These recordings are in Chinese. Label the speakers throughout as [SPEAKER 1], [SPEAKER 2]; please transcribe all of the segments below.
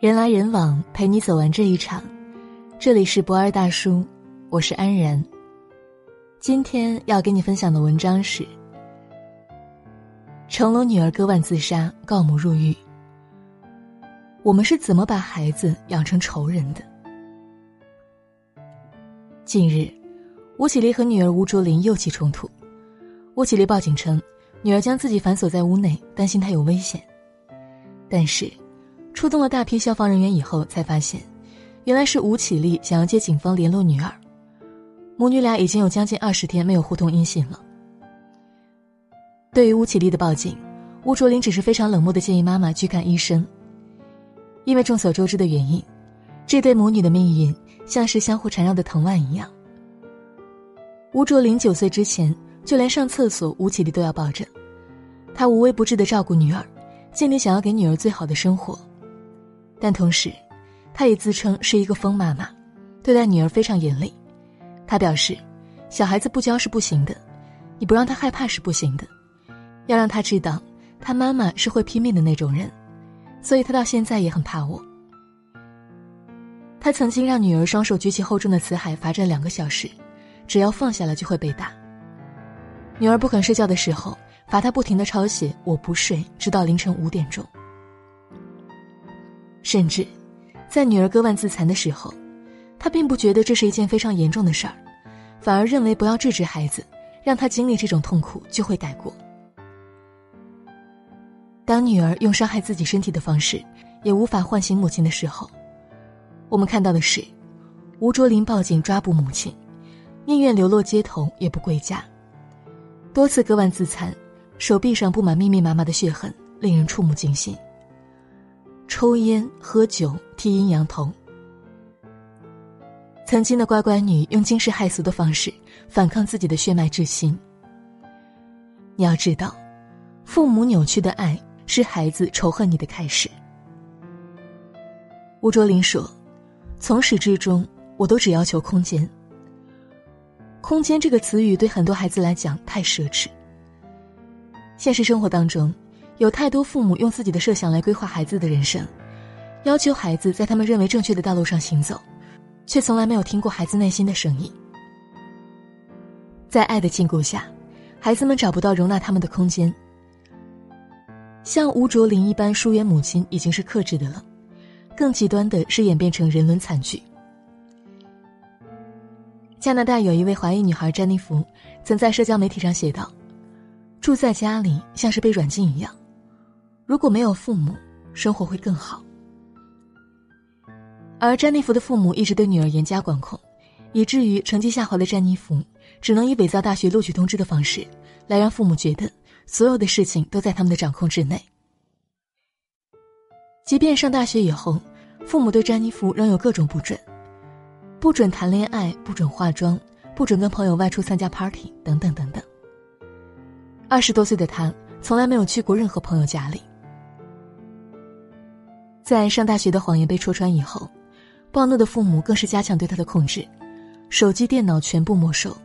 [SPEAKER 1] 人来人往，陪你走完这一场。这里是博二大叔，我是安然。今天要给你分享的文章是：成龙女儿割腕自杀，告母入狱。我们是怎么把孩子养成仇人的？近日，吴绮莉和女儿吴卓林又起冲突。吴绮莉报警称，女儿将自己反锁在屋内，担心她有危险。但是。出动了大批消防人员以后，才发现，原来是吴绮莉想要接警方联络女儿。母女俩已经有将近二十天没有互通音信了。对于吴绮莉的报警，吴卓林只是非常冷漠的建议妈妈去看医生。因为众所周知的原因，这对母女的命运像是相互缠绕的藤蔓一样。吴卓林九岁之前，就连上厕所吴绮莉都要抱着，他无微不至的照顾女儿，尽力想要给女儿最好的生活。但同时，他也自称是一个疯妈妈，对待女儿非常严厉。他表示，小孩子不教是不行的，你不让他害怕是不行的，要让他知道，他妈妈是会拼命的那种人，所以他到现在也很怕我。他曾经让女儿双手举起厚重的辞海罚站两个小时，只要放下来就会被打。女儿不肯睡觉的时候，罚他不停的抄写“我不睡”，直到凌晨五点钟。甚至，在女儿割腕自残的时候，他并不觉得这是一件非常严重的事儿，反而认为不要制止孩子，让他经历这种痛苦就会改过。当女儿用伤害自己身体的方式也无法唤醒母亲的时候，我们看到的是，吴卓林报警抓捕母亲，宁愿流落街头也不归家，多次割腕自残，手臂上布满密密麻麻的血痕，令人触目惊心。抽烟、喝酒、剃阴阳头。曾经的乖乖女用惊世骇俗的方式反抗自己的血脉之心。你要知道，父母扭曲的爱是孩子仇恨你的开始。吴卓林说：“从始至终，我都只要求空间。空间这个词语对很多孩子来讲太奢侈。现实生活当中。”有太多父母用自己的设想来规划孩子的人生，要求孩子在他们认为正确的道路上行走，却从来没有听过孩子内心的声音。在爱的禁锢下，孩子们找不到容纳他们的空间。像吴卓林一般疏远母亲已经是克制的了，更极端的是演变成人伦惨剧。加拿大有一位华裔女孩詹妮弗，曾在社交媒体上写道：“住在家里像是被软禁一样。”如果没有父母，生活会更好。而詹妮弗的父母一直对女儿严加管控，以至于成绩下滑的詹妮弗只能以伪造大学录取通知的方式，来让父母觉得所有的事情都在他们的掌控之内。即便上大学以后，父母对詹妮弗仍有各种不准：不准谈恋爱，不准化妆，不准跟朋友外出参加 party，等等等等。二十多岁的她从来没有去过任何朋友家里。在上大学的谎言被戳穿以后，暴怒的父母更是加强对她的控制，手机、电脑全部没收，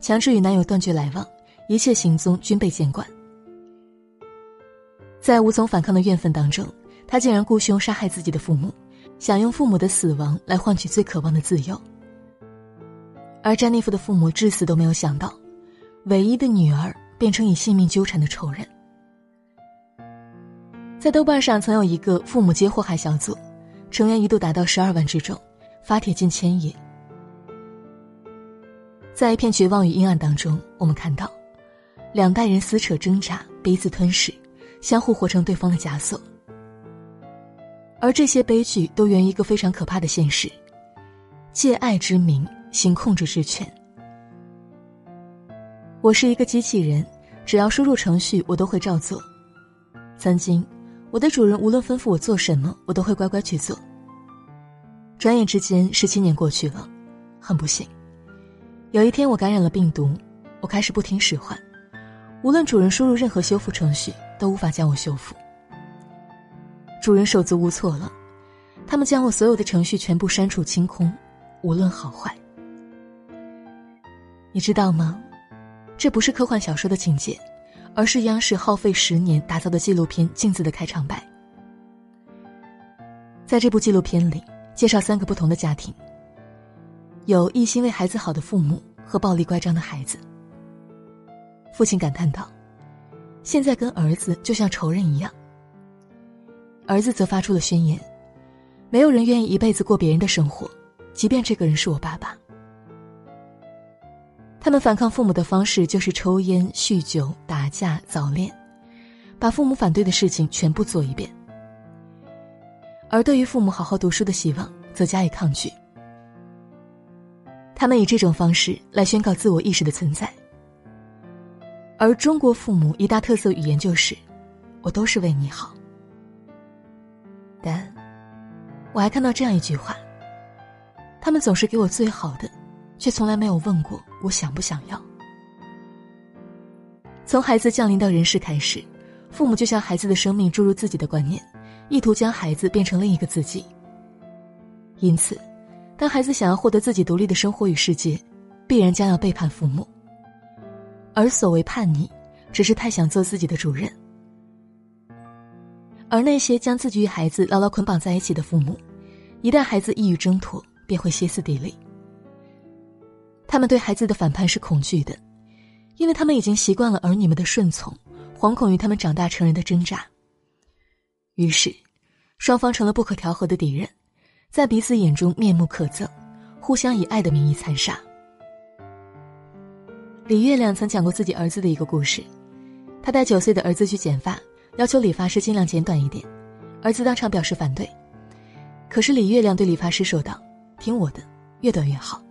[SPEAKER 1] 强制与男友断绝来往，一切行踪均被监管。在无从反抗的怨愤当中，他竟然雇凶杀害自己的父母，想用父母的死亡来换取最渴望的自由。而詹妮弗的父母至死都没有想到，唯一的女儿变成以性命纠缠的仇人。在豆瓣上曾有一个父母皆祸害小组，成员一度达到十二万之众，发帖近千页。在一片绝望与阴暗当中，我们看到，两代人撕扯挣扎，彼此吞噬，相互活成对方的枷锁。而这些悲剧都源于一个非常可怕的现实：借爱之名行控制之权。我是一个机器人，只要输入程序，我都会照做。曾经。我的主人无论吩咐我做什么，我都会乖乖去做。转眼之间，十七年过去了，很不幸，有一天我感染了病毒，我开始不听使唤，无论主人输入任何修复程序，都无法将我修复。主人手足无措了，他们将我所有的程序全部删除清空，无论好坏。你知道吗？这不是科幻小说的情节。而是央视耗费十年打造的纪录片《镜子》的开场白。在这部纪录片里，介绍三个不同的家庭：有一心为孩子好的父母和暴力乖张的孩子。父亲感叹道：“现在跟儿子就像仇人一样。”儿子则发出了宣言：“没有人愿意一辈子过别人的生活，即便这个人是我爸爸。”他们反抗父母的方式就是抽烟、酗酒、打架、早恋，把父母反对的事情全部做一遍。而对于父母好好读书的希望，则加以抗拒。他们以这种方式来宣告自我意识的存在。而中国父母一大特色语言就是：“我都是为你好。”但，我还看到这样一句话：“他们总是给我最好的，却从来没有问过我想不想要。”从孩子降临到人世开始，父母就向孩子的生命注入自己的观念。意图将孩子变成另一个自己。因此，当孩子想要获得自己独立的生活与世界，必然将要背叛父母。而所谓叛逆，只是太想做自己的主人。而那些将自己与孩子牢牢捆绑在一起的父母，一旦孩子意欲挣脱，便会歇斯底里。他们对孩子的反叛是恐惧的，因为他们已经习惯了儿女们的顺从，惶恐于他们长大成人的挣扎。于是，双方成了不可调和的敌人，在彼此眼中面目可憎，互相以爱的名义残杀。李月亮曾讲过自己儿子的一个故事，他带九岁的儿子去剪发，要求理发师尽量剪短一点，儿子当场表示反对，可是李月亮对理发师说道：“听我的，越短越好。”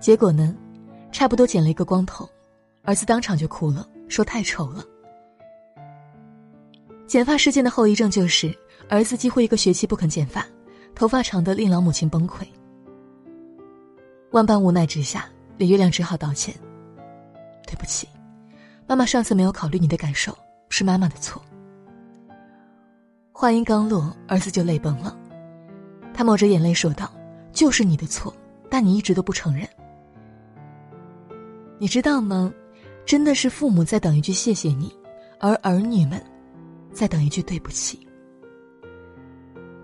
[SPEAKER 1] 结果呢，差不多剪了一个光头，儿子当场就哭了，说太丑了。剪发事件的后遗症就是，儿子几乎一个学期不肯剪发，头发长得令老母亲崩溃。万般无奈之下，李月亮只好道歉：“对不起，妈妈上次没有考虑你的感受，是妈妈的错。”话音刚落，儿子就泪崩了，他抹着眼泪说道：“就是你的错，但你一直都不承认。你知道吗？真的是父母在等一句谢谢你，而儿女们……”在等一句对不起，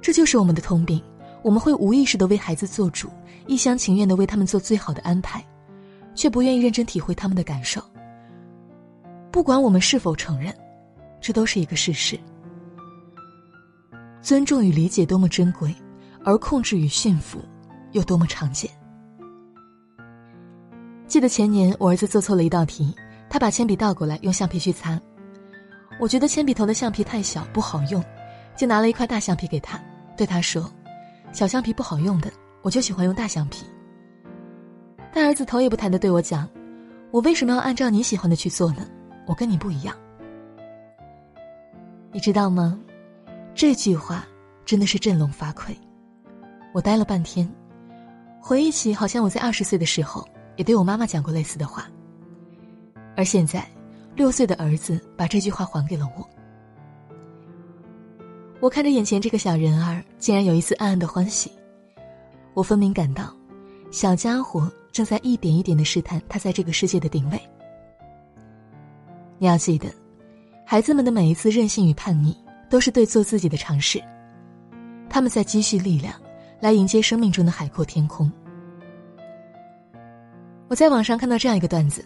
[SPEAKER 1] 这就是我们的通病。我们会无意识的为孩子做主，一厢情愿的为他们做最好的安排，却不愿意认真体会他们的感受。不管我们是否承认，这都是一个事实。尊重与理解多么珍贵，而控制与驯服又多么常见。记得前年我儿子做错了一道题，他把铅笔倒过来，用橡皮去擦。我觉得铅笔头的橡皮太小不好用，就拿了一块大橡皮给他，对他说：“小橡皮不好用的，我就喜欢用大橡皮。”大儿子头也不抬的对我讲：“我为什么要按照你喜欢的去做呢？我跟你不一样。”你知道吗？这句话真的是振聋发聩。我呆了半天，回忆起好像我在二十岁的时候也对我妈妈讲过类似的话，而现在。六岁的儿子把这句话还给了我。我看着眼前这个小人儿，竟然有一丝暗暗的欢喜。我分明感到，小家伙正在一点一点的试探他在这个世界的定位。你要记得，孩子们的每一次任性与叛逆，都是对做自己的尝试。他们在积蓄力量，来迎接生命中的海阔天空。我在网上看到这样一个段子。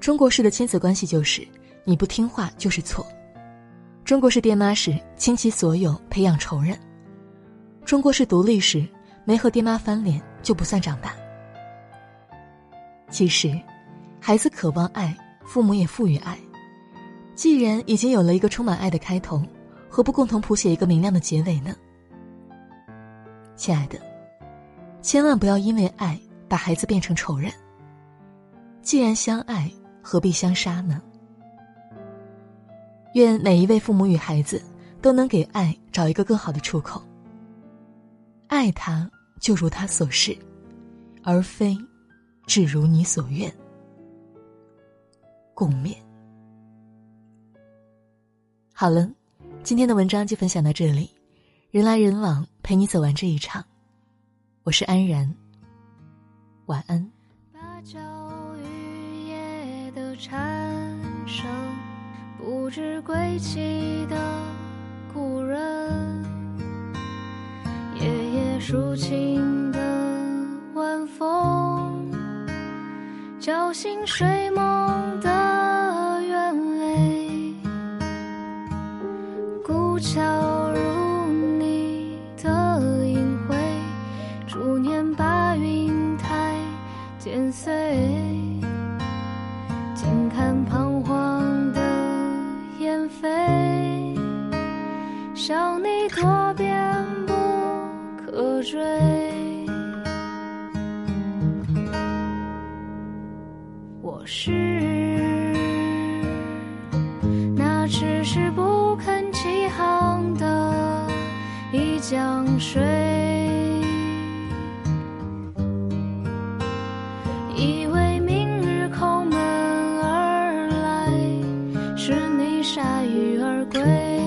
[SPEAKER 1] 中国式的亲子关系就是，你不听话就是错；中国式爹妈是倾其所有培养仇人；中国式独立时，没和爹妈翻脸就不算长大。其实，孩子渴望爱，父母也赋予爱。既然已经有了一个充满爱的开头，何不共同谱写一个明亮的结尾呢？亲爱的，千万不要因为爱把孩子变成仇人。既然相爱。何必相杀呢？愿每一位父母与孩子都能给爱找一个更好的出口。爱他就如他所示，而非只如你所愿。共勉。好了，今天的文章就分享到这里。人来人往，陪你走完这一场。我是安然。晚安。缠生不知归期的故人，夜夜
[SPEAKER 2] 抒情的晚风，叫醒睡梦。追。我是那迟迟不肯起航的一江水，以为明日叩门而来，是你铩羽而归。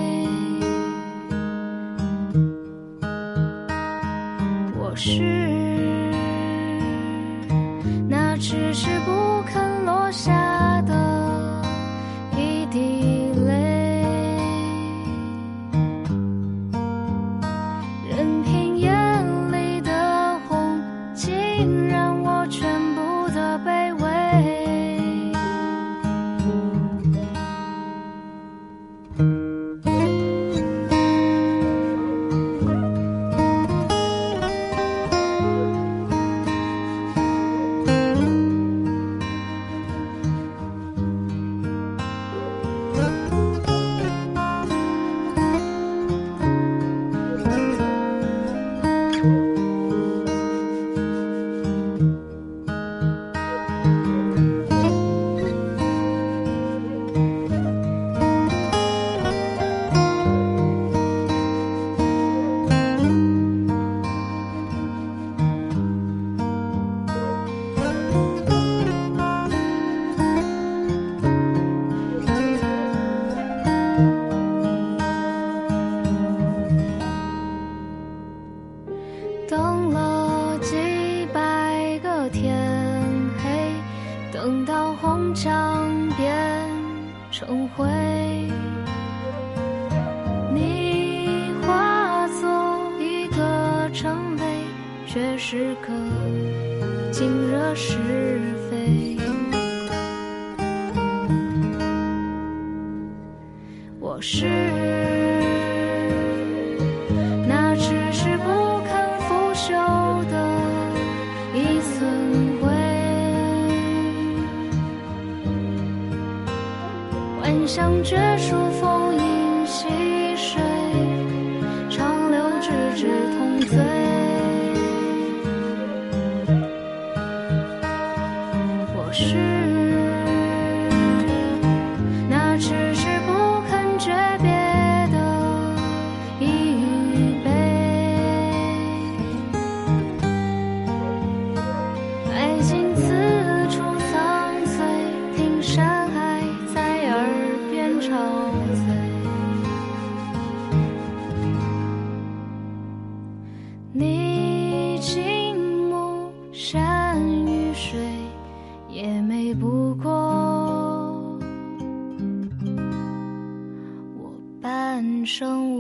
[SPEAKER 2] 等了几百个天黑，等到红墙变成灰，你化作一个尘薇，却是个尽惹是非。我是山与水，也美不过我半生。